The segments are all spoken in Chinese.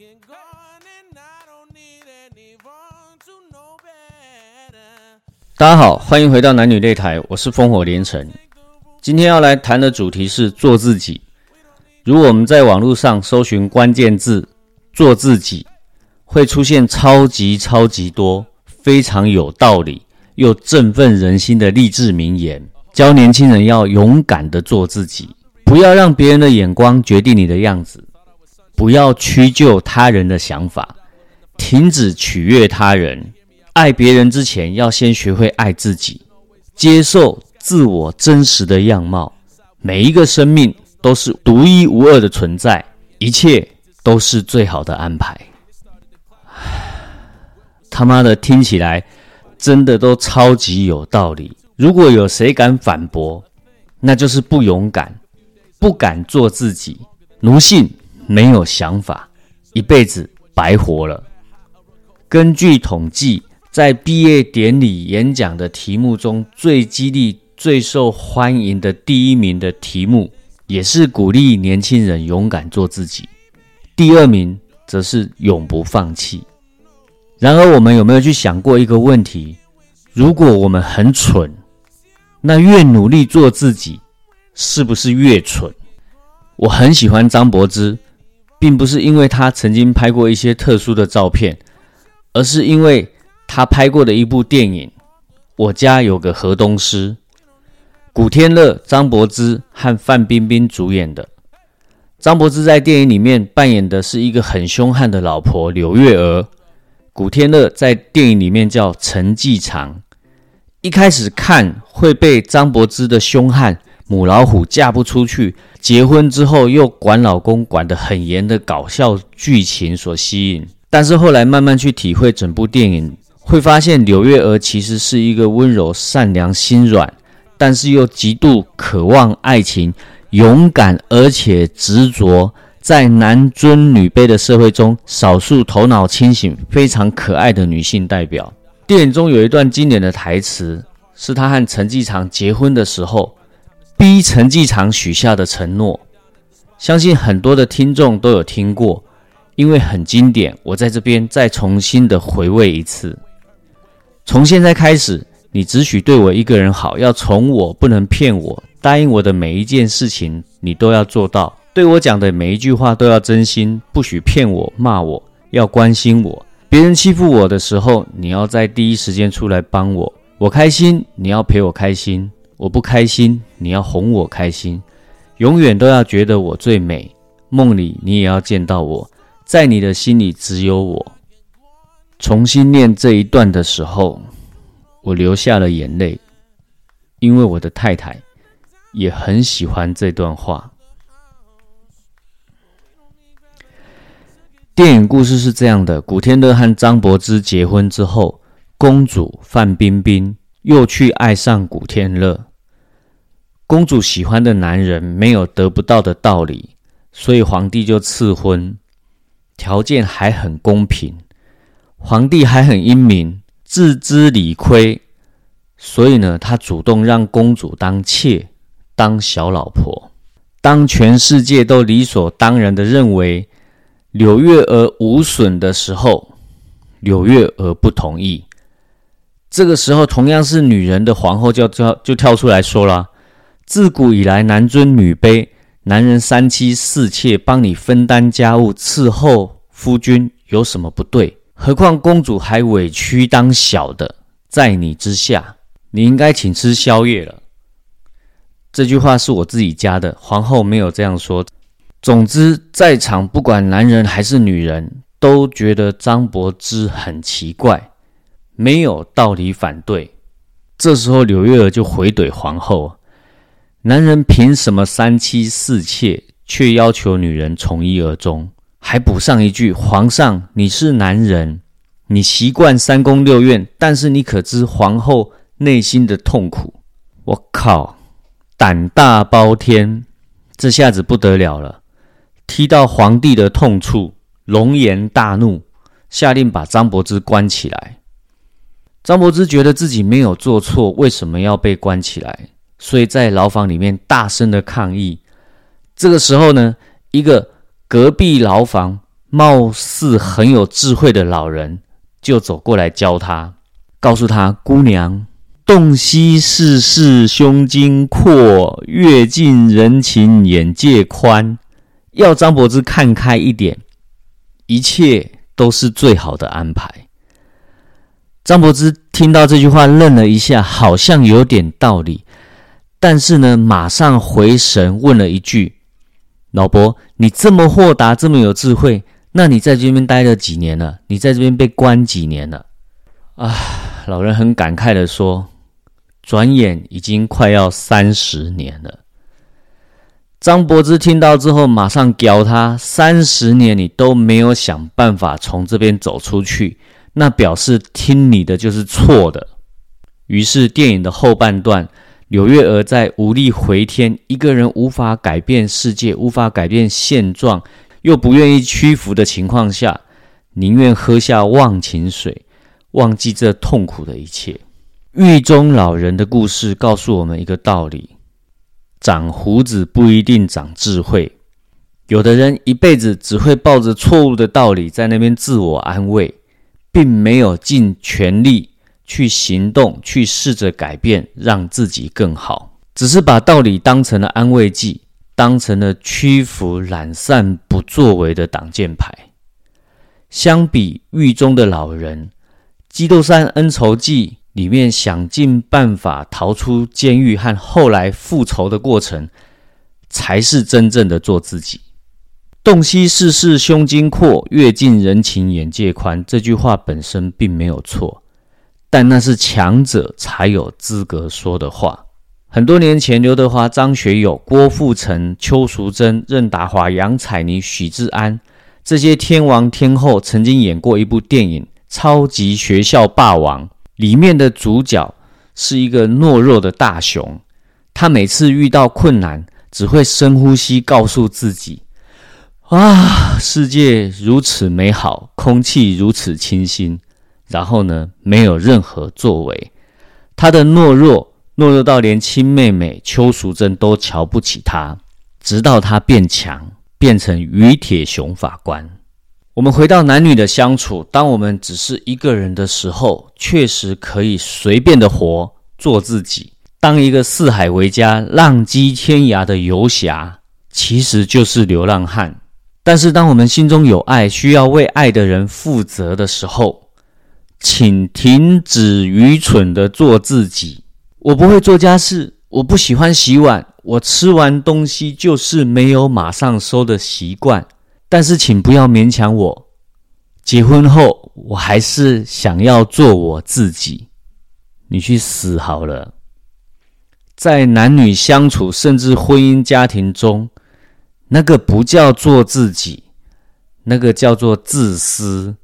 can go on and I don't need anyone to know better. 大家好，欢迎回到男女擂台，我是烽火连城。今天要来谈的主题是做自己。如果我们在网络上搜寻关键字“做自己”，会出现超级超级多非常有道理又振奋人心的励志名言，教年轻人要勇敢的做自己，不要让别人的眼光决定你的样子，不要屈就他人的想法，停止取悦他人。爱别人之前，要先学会爱自己，接受自我真实的样貌。每一个生命都是独一无二的存在，一切都是最好的安排。他妈的，听起来真的都超级有道理。如果有谁敢反驳，那就是不勇敢，不敢做自己，奴性，没有想法，一辈子白活了。根据统计，在毕业典礼演讲的题目中，最激励、最受欢迎的第一名的题目，也是鼓励年轻人勇敢做自己。第二名则是永不放弃。然而，我们有没有去想过一个问题？如果我们很蠢，那越努力做自己，是不是越蠢？我很喜欢张柏芝，并不是因为他曾经拍过一些特殊的照片，而是因为他拍过的一部电影《我家有个河东狮》，古天乐、张柏芝和范冰冰主演的。张柏芝在电影里面扮演的是一个很凶悍的老婆柳月娥。古天乐在电影里面叫陈继常，一开始看会被张柏芝的凶悍母老虎嫁不出去，结婚之后又管老公管得很严的搞笑剧情所吸引，但是后来慢慢去体会整部电影，会发现柳月娥其实是一个温柔、善良、心软，但是又极度渴望爱情、勇敢而且执着。在男尊女卑的社会中，少数头脑清醒、非常可爱的女性代表。电影中有一段经典的台词，是她和陈继常结婚的时候，逼陈继常许下的承诺。相信很多的听众都有听过，因为很经典。我在这边再重新的回味一次：从现在开始，你只许对我一个人好，要宠我，不能骗我，答应我的每一件事情，你都要做到。对我讲的每一句话都要真心，不许骗我、骂我，要关心我。别人欺负我的时候，你要在第一时间出来帮我。我开心，你要陪我开心；我不开心，你要哄我开心。永远都要觉得我最美，梦里你也要见到我，在你的心里只有我。重新念这一段的时候，我流下了眼泪，因为我的太太也很喜欢这段话。电影故事是这样的：古天乐和张柏芝结婚之后，公主范冰冰又去爱上古天乐。公主喜欢的男人没有得不到的道理，所以皇帝就赐婚，条件还很公平。皇帝还很英明，自知理亏，所以呢，他主动让公主当妾，当小老婆。当全世界都理所当然的认为。柳月娥无损的时候，柳月娥不同意。这个时候，同样是女人的皇后就跳就跳出来说了：“自古以来，男尊女卑，男人三妻四妾，帮你分担家务，伺候夫君，有什么不对？何况公主还委屈当小的，在你之下，你应该请吃宵夜了。”这句话是我自己加的，皇后没有这样说。总之，在场不管男人还是女人，都觉得张柏芝很奇怪，没有道理反对。这时候，柳月娥就回怼皇后：“男人凭什么三妻四妾，却要求女人从一而终？”还补上一句：“皇上，你是男人，你习惯三宫六院，但是你可知皇后内心的痛苦？”我靠，胆大包天，这下子不得了了。踢到皇帝的痛处，龙颜大怒，下令把张柏芝关起来。张柏芝觉得自己没有做错，为什么要被关起来？所以在牢房里面大声的抗议。这个时候呢，一个隔壁牢房貌似很有智慧的老人就走过来教他，告诉他：“姑娘，洞悉世事胸襟阔，阅尽人情眼界宽，要张柏芝看开一点，一切都是最好的安排。”张柏芝听到这句话，愣了一下，好像有点道理，但是呢，马上回神问了一句：“老伯，你这么豁达，这么有智慧？”那你在这边待了几年了？你在这边被关几年了？啊，老人很感慨的说：“转眼已经快要三十年了。”张柏芝听到之后，马上教他：“三十年你都没有想办法从这边走出去，那表示听你的就是错的。”于是电影的后半段，柳月娥在无力回天，一个人无法改变世界，无法改变现状。又不愿意屈服的情况下，宁愿喝下忘情水，忘记这痛苦的一切。狱中老人的故事告诉我们一个道理：长胡子不一定长智慧。有的人一辈子只会抱着错误的道理在那边自我安慰，并没有尽全力去行动，去试着改变，让自己更好，只是把道理当成了安慰剂。当成了屈服、懒散、不作为的挡箭牌。相比狱中的老人，《基督山恩仇记》里面想尽办法逃出监狱和后来复仇的过程，才是真正的做自己。洞悉世事胸襟阔，阅尽人情眼界宽。这句话本身并没有错，但那是强者才有资格说的话。很多年前，刘德华、张学友、郭富城、邱淑贞、任达华、杨采妮、许志安这些天王天后曾经演过一部电影《超级学校霸王》，里面的主角是一个懦弱的大熊，他每次遇到困难只会深呼吸，告诉自己：“啊，世界如此美好，空气如此清新。”然后呢，没有任何作为，他的懦弱。懦弱到连亲妹妹邱淑贞都瞧不起他，直到他变强，变成于铁雄法官。我们回到男女的相处，当我们只是一个人的时候，确实可以随便的活，做自己，当一个四海为家、浪迹天涯的游侠，其实就是流浪汉。但是，当我们心中有爱，需要为爱的人负责的时候，请停止愚蠢的做自己。我不会做家事，我不喜欢洗碗，我吃完东西就是没有马上收的习惯。但是，请不要勉强我。结婚后，我还是想要做我自己。你去死好了！在男女相处，甚至婚姻家庭中，那个不叫做自己，那个叫做自私。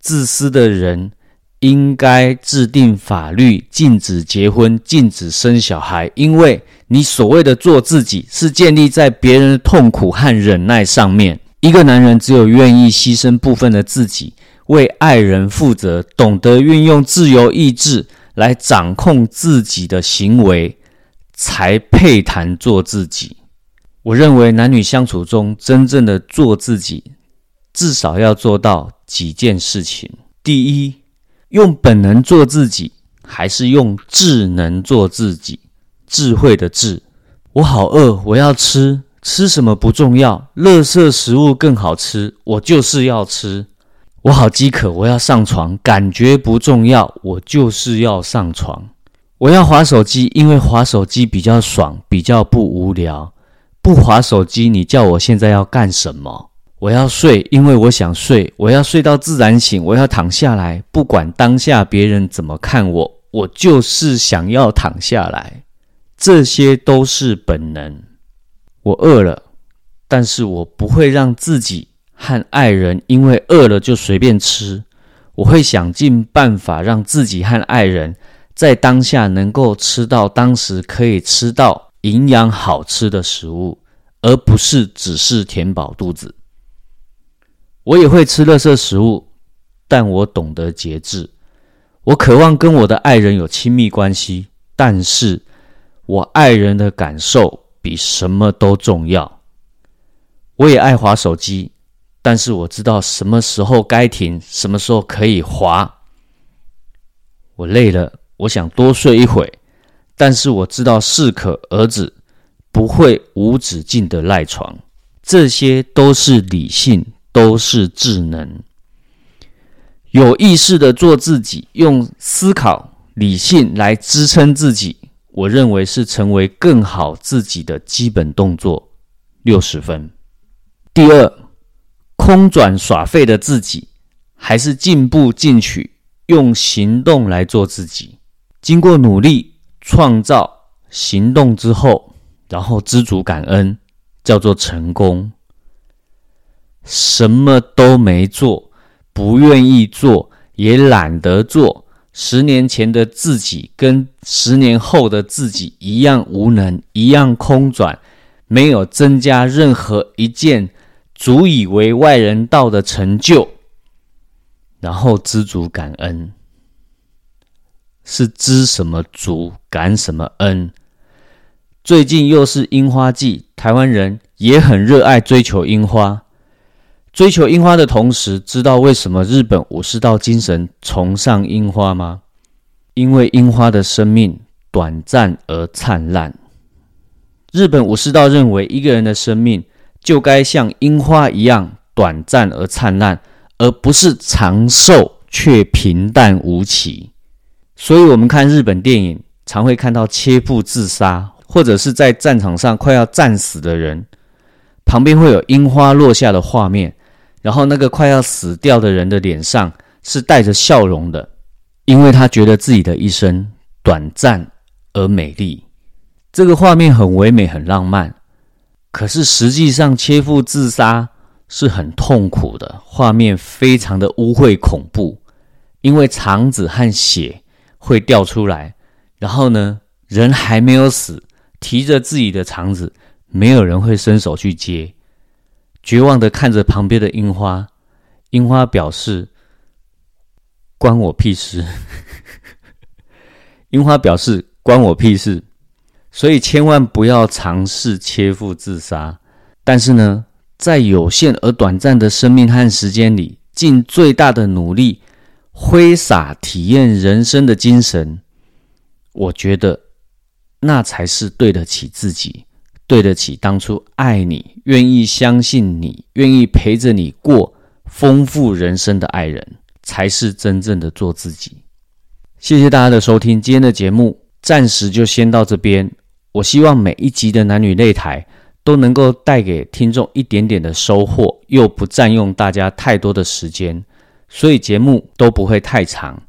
自私的人。应该制定法律，禁止结婚，禁止生小孩，因为你所谓的做自己，是建立在别人的痛苦和忍耐上面。一个男人只有愿意牺牲部分的自己，为爱人负责，懂得运用自由意志来掌控自己的行为，才配谈做自己。我认为男女相处中，真正的做自己，至少要做到几件事情。第一，用本能做自己，还是用智能做自己？智慧的智。我好饿，我要吃。吃什么不重要，垃圾食物更好吃。我就是要吃。我好饥渴，我要上床。感觉不重要，我就是要上床。我要划手机，因为划手机比较爽，比较不无聊。不划手机，你叫我现在要干什么？我要睡，因为我想睡。我要睡到自然醒。我要躺下来，不管当下别人怎么看我，我就是想要躺下来。这些都是本能。我饿了，但是我不会让自己和爱人因为饿了就随便吃。我会想尽办法让自己和爱人在当下能够吃到当时可以吃到营养好吃的食物，而不是只是填饱肚子。我也会吃垃圾食物，但我懂得节制。我渴望跟我的爱人有亲密关系，但是我爱人的感受比什么都重要。我也爱滑手机，但是我知道什么时候该停，什么时候可以滑。我累了，我想多睡一会，但是我知道适可而止，不会无止境的赖床。这些都是理性，都是智能。有意识的做自己，用思考、理性来支撑自己，我认为是成为更好自己的基本动作。六十分。第二，空转耍废的自己，还是进步进取。用行动来做自己，经过努力创造行动之后，然后知足感恩，叫做成功。什么都没做，不愿意做，也懒得做。十年前的自己跟十年后的自己一样无能，一样空转，没有增加任何一件足以为外人道的成就。然后知足感恩，是知什么足，感什么恩。最近又是樱花季，台湾人也很热爱追求樱花。追求樱花的同时，知道为什么日本武士道精神崇尚樱花吗？因为樱花的生命短暂而灿烂。日本武士道认为，一个人的生命就该像樱花一样短暂而灿烂。而不是长寿却平淡无奇，所以，我们看日本电影，常会看到切腹自杀，或者是在战场上快要战死的人，旁边会有樱花落下的画面，然后那个快要死掉的人的脸上是带着笑容的，因为他觉得自己的一生短暂而美丽。这个画面很唯美、很浪漫，可是实际上切腹自杀。是很痛苦的画面，非常的污秽恐怖，因为肠子和血会掉出来，然后呢，人还没有死，提着自己的肠子，没有人会伸手去接，绝望的看着旁边的樱花，樱花表示关我屁事，樱花表示关我屁事，所以千万不要尝试切腹自杀，但是呢。在有限而短暂的生命和时间里，尽最大的努力，挥洒体验人生的精神，我觉得那才是对得起自己，对得起当初爱你、愿意相信你、愿意陪着你过丰富人生的爱人，才是真正的做自己。谢谢大家的收听，今天的节目暂时就先到这边。我希望每一集的男女擂台。都能够带给听众一点点的收获，又不占用大家太多的时间，所以节目都不会太长。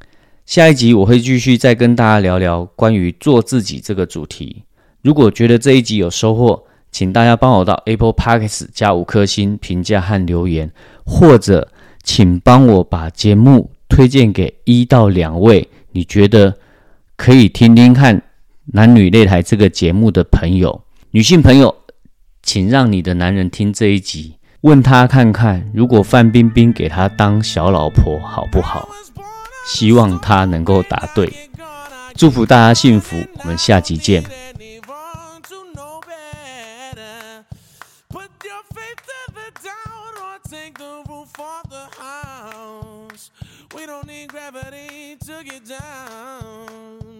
下一集我会继续再跟大家聊聊关于做自己这个主题。如果觉得这一集有收获，请大家帮我到 Apple Podcasts 加五颗星评价和留言，或者请帮我把节目推荐给一到两位你觉得可以听听看男女擂台这个节目的朋友，女性朋友。请让你的男人听这一集，问他看看，如果范冰冰给他当小老婆好不好？希望他能够答对。祝福大家幸福，我们下集见。Take the roof off the house. We don't need gravity to get down.